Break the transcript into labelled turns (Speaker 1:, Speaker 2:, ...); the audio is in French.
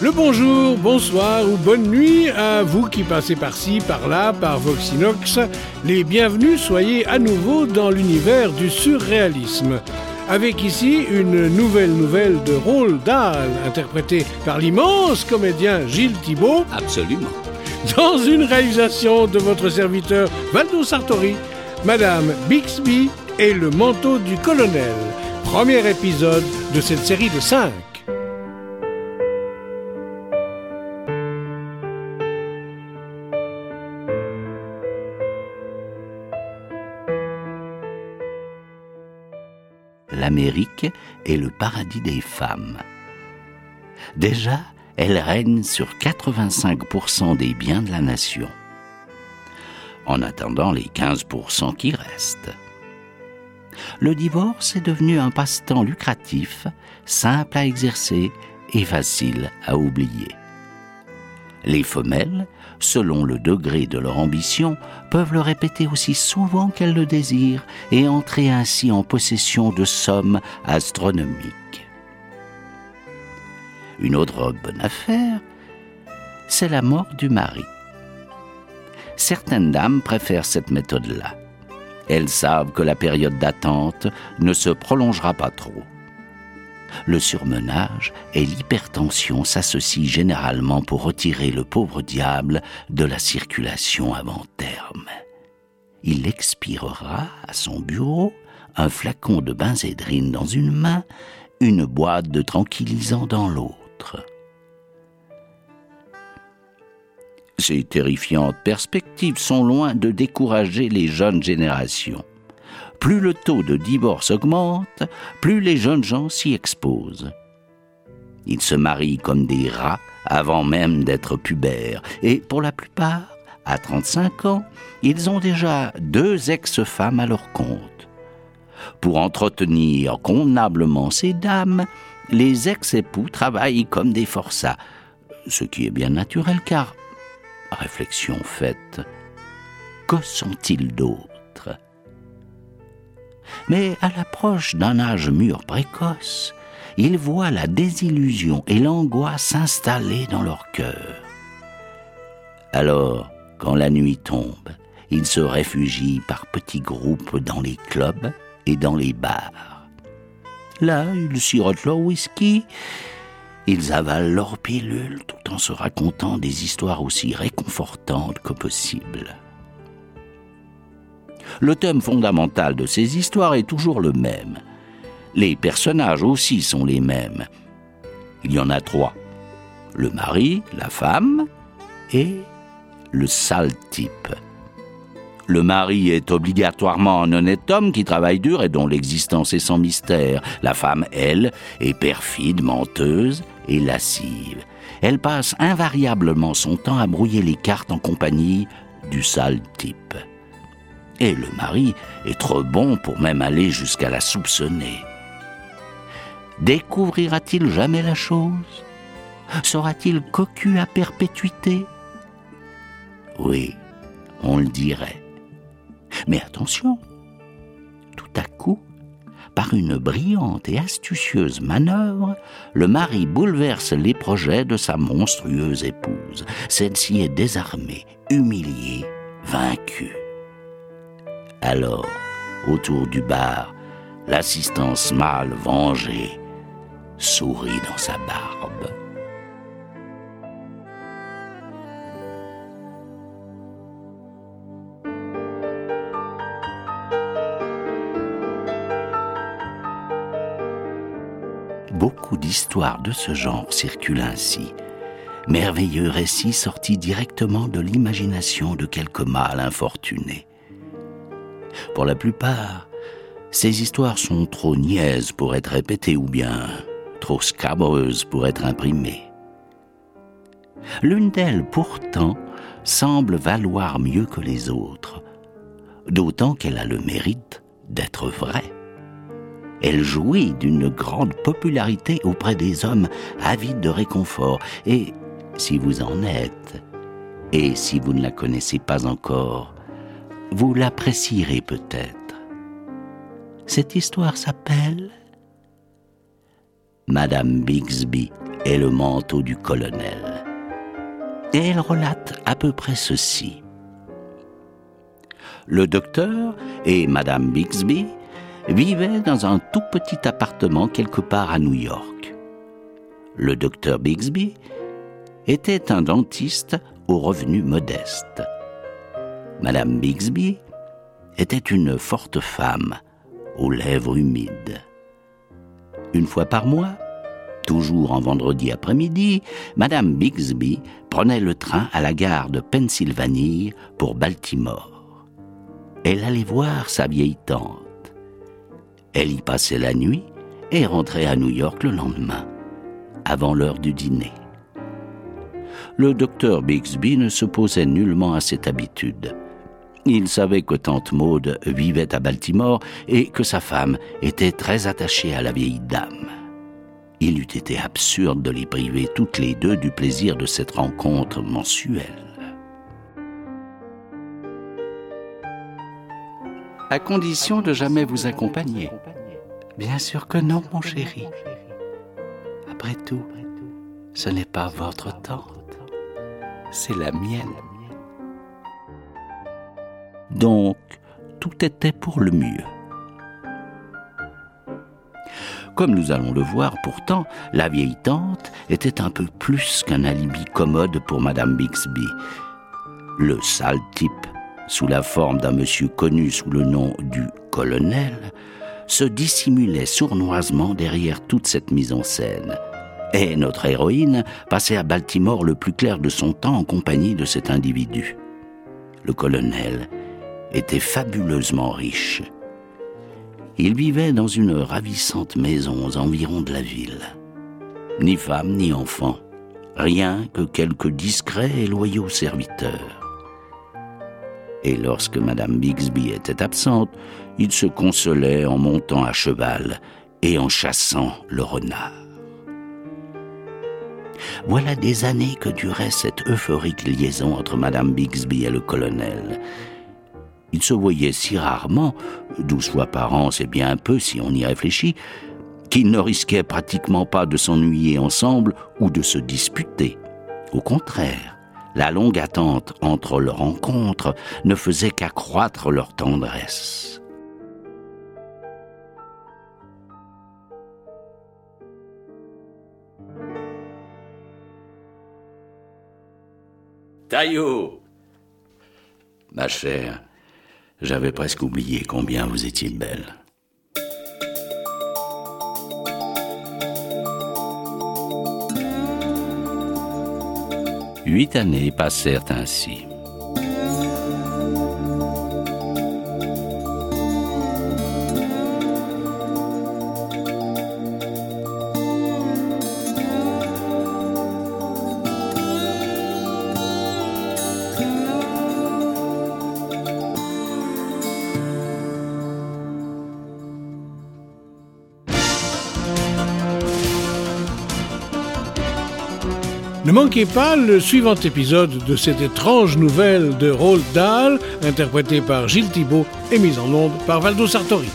Speaker 1: Le bonjour, bonsoir ou bonne nuit à vous qui passez par-ci, par-là, par Voxinox. Les bienvenus, soyez à nouveau dans l'univers du surréalisme. Avec ici une nouvelle nouvelle de Roald Dahl, interprétée par l'immense comédien Gilles Thibault.
Speaker 2: Absolument.
Speaker 1: Dans une réalisation de votre serviteur Valdo Sartori, Madame Bixby et le manteau du colonel. Premier épisode de cette série de cinq.
Speaker 2: L'Amérique est le paradis des femmes. Déjà, elle règne sur 85% des biens de la nation, en attendant les 15% qui restent. Le divorce est devenu un passe-temps lucratif, simple à exercer et facile à oublier. Les femelles, selon le degré de leur ambition, peuvent le répéter aussi souvent qu'elles le désirent et entrer ainsi en possession de sommes astronomiques. Une autre bonne affaire, c'est la mort du mari. Certaines dames préfèrent cette méthode-là. Elles savent que la période d'attente ne se prolongera pas trop. Le surmenage et l'hypertension s'associent généralement pour retirer le pauvre diable de la circulation avant terme. Il expirera à son bureau, un flacon de benzédrine dans une main, une boîte de tranquillisant dans l'autre. Ces terrifiantes perspectives sont loin de décourager les jeunes générations. Plus le taux de divorce augmente, plus les jeunes gens s'y exposent. Ils se marient comme des rats avant même d'être pubères, et pour la plupart, à 35 ans, ils ont déjà deux ex-femmes à leur compte. Pour entretenir convenablement ces dames, les ex-époux travaillent comme des forçats, ce qui est bien naturel car réflexion faite, que sont-ils d'autres Mais à l'approche d'un âge mûr précoce, ils voient la désillusion et l'angoisse s'installer dans leur cœur. Alors, quand la nuit tombe, ils se réfugient par petits groupes dans les clubs et dans les bars. Là, ils sirotent leur whisky ils avalent leur pilule tout en se racontant des histoires aussi réconfortantes que possible. Le thème fondamental de ces histoires est toujours le même. Les personnages aussi sont les mêmes. Il y en a trois. Le mari, la femme et le sale type. Le mari est obligatoirement un honnête homme qui travaille dur et dont l'existence est sans mystère. La femme, elle, est perfide, menteuse et lascive. Elle passe invariablement son temps à brouiller les cartes en compagnie du sale type. Et le mari est trop bon pour même aller jusqu'à la soupçonner. Découvrira-t-il jamais la chose? Sera-t-il cocu à perpétuité? Oui, on le dirait. Mais attention, tout à coup, par une brillante et astucieuse manœuvre, le mari bouleverse les projets de sa monstrueuse épouse. Celle-ci est désarmée, humiliée, vaincue. Alors, autour du bar, l'assistance mâle vengée sourit dans sa barbe. Beaucoup d'histoires de ce genre circulent ainsi. Merveilleux récits sortis directement de l'imagination de quelques mâles infortunés. Pour la plupart, ces histoires sont trop niaises pour être répétées ou bien trop scabreuses pour être imprimées. L'une d'elles, pourtant, semble valoir mieux que les autres, d'autant qu'elle a le mérite d'être vraie. Elle jouit d'une grande popularité auprès des hommes avides de réconfort. Et si vous en êtes, et si vous ne la connaissez pas encore, vous l'apprécierez peut-être. Cette histoire s'appelle Madame Bixby et le manteau du colonel. Et elle relate à peu près ceci. Le docteur et Madame Bixby vivaient dans un tout petit appartement quelque part à New York. Le docteur Bixby était un dentiste aux revenus modestes. Madame Bixby était une forte femme aux lèvres humides. Une fois par mois, toujours en vendredi après-midi, Madame Bixby prenait le train à la gare de Pennsylvanie pour Baltimore. Elle allait voir sa vieille tante. Elle y passait la nuit et rentrait à New York le lendemain, avant l'heure du dîner. Le docteur Bixby ne s'opposait nullement à cette habitude. Il savait que tante Maude vivait à Baltimore et que sa femme était très attachée à la vieille dame. Il eût été absurde de les priver toutes les deux du plaisir de cette rencontre mensuelle. À condition de jamais vous accompagner. Bien sûr que non, mon chéri. Après tout, ce n'est pas votre tante, c'est la mienne. Donc, tout était pour le mieux. Comme nous allons le voir, pourtant, la vieille tante était un peu plus qu'un alibi commode pour Madame Bixby. Le sale type, sous la forme d'un monsieur connu sous le nom du colonel, se dissimulait sournoisement derrière toute cette mise en scène. Et notre héroïne passait à Baltimore le plus clair de son temps en compagnie de cet individu. Le colonel était fabuleusement riche. Il vivait dans une ravissante maison aux environs de la ville. Ni femme ni enfant, rien que quelques discrets et loyaux serviteurs. Et lorsque Madame Bixby était absente, il se consolait en montant à cheval et en chassant le renard. Voilà des années que durait cette euphorique liaison entre Madame Bixby et le colonel. Ils se voyaient si rarement, douze fois par an, c'est bien un peu si on y réfléchit, qu'ils ne risquaient pratiquement pas de s'ennuyer ensemble ou de se disputer. Au contraire, la longue attente entre leurs rencontres ne faisait qu'accroître leur tendresse. Taillot Ma chère, j'avais presque oublié combien vous étiez belle. Huit années passèrent ainsi.
Speaker 1: Ne manquez pas le suivant épisode de cette étrange nouvelle de Roald Dahl, interprété par Gilles Thibault et mise en onde par Valdo Sartori.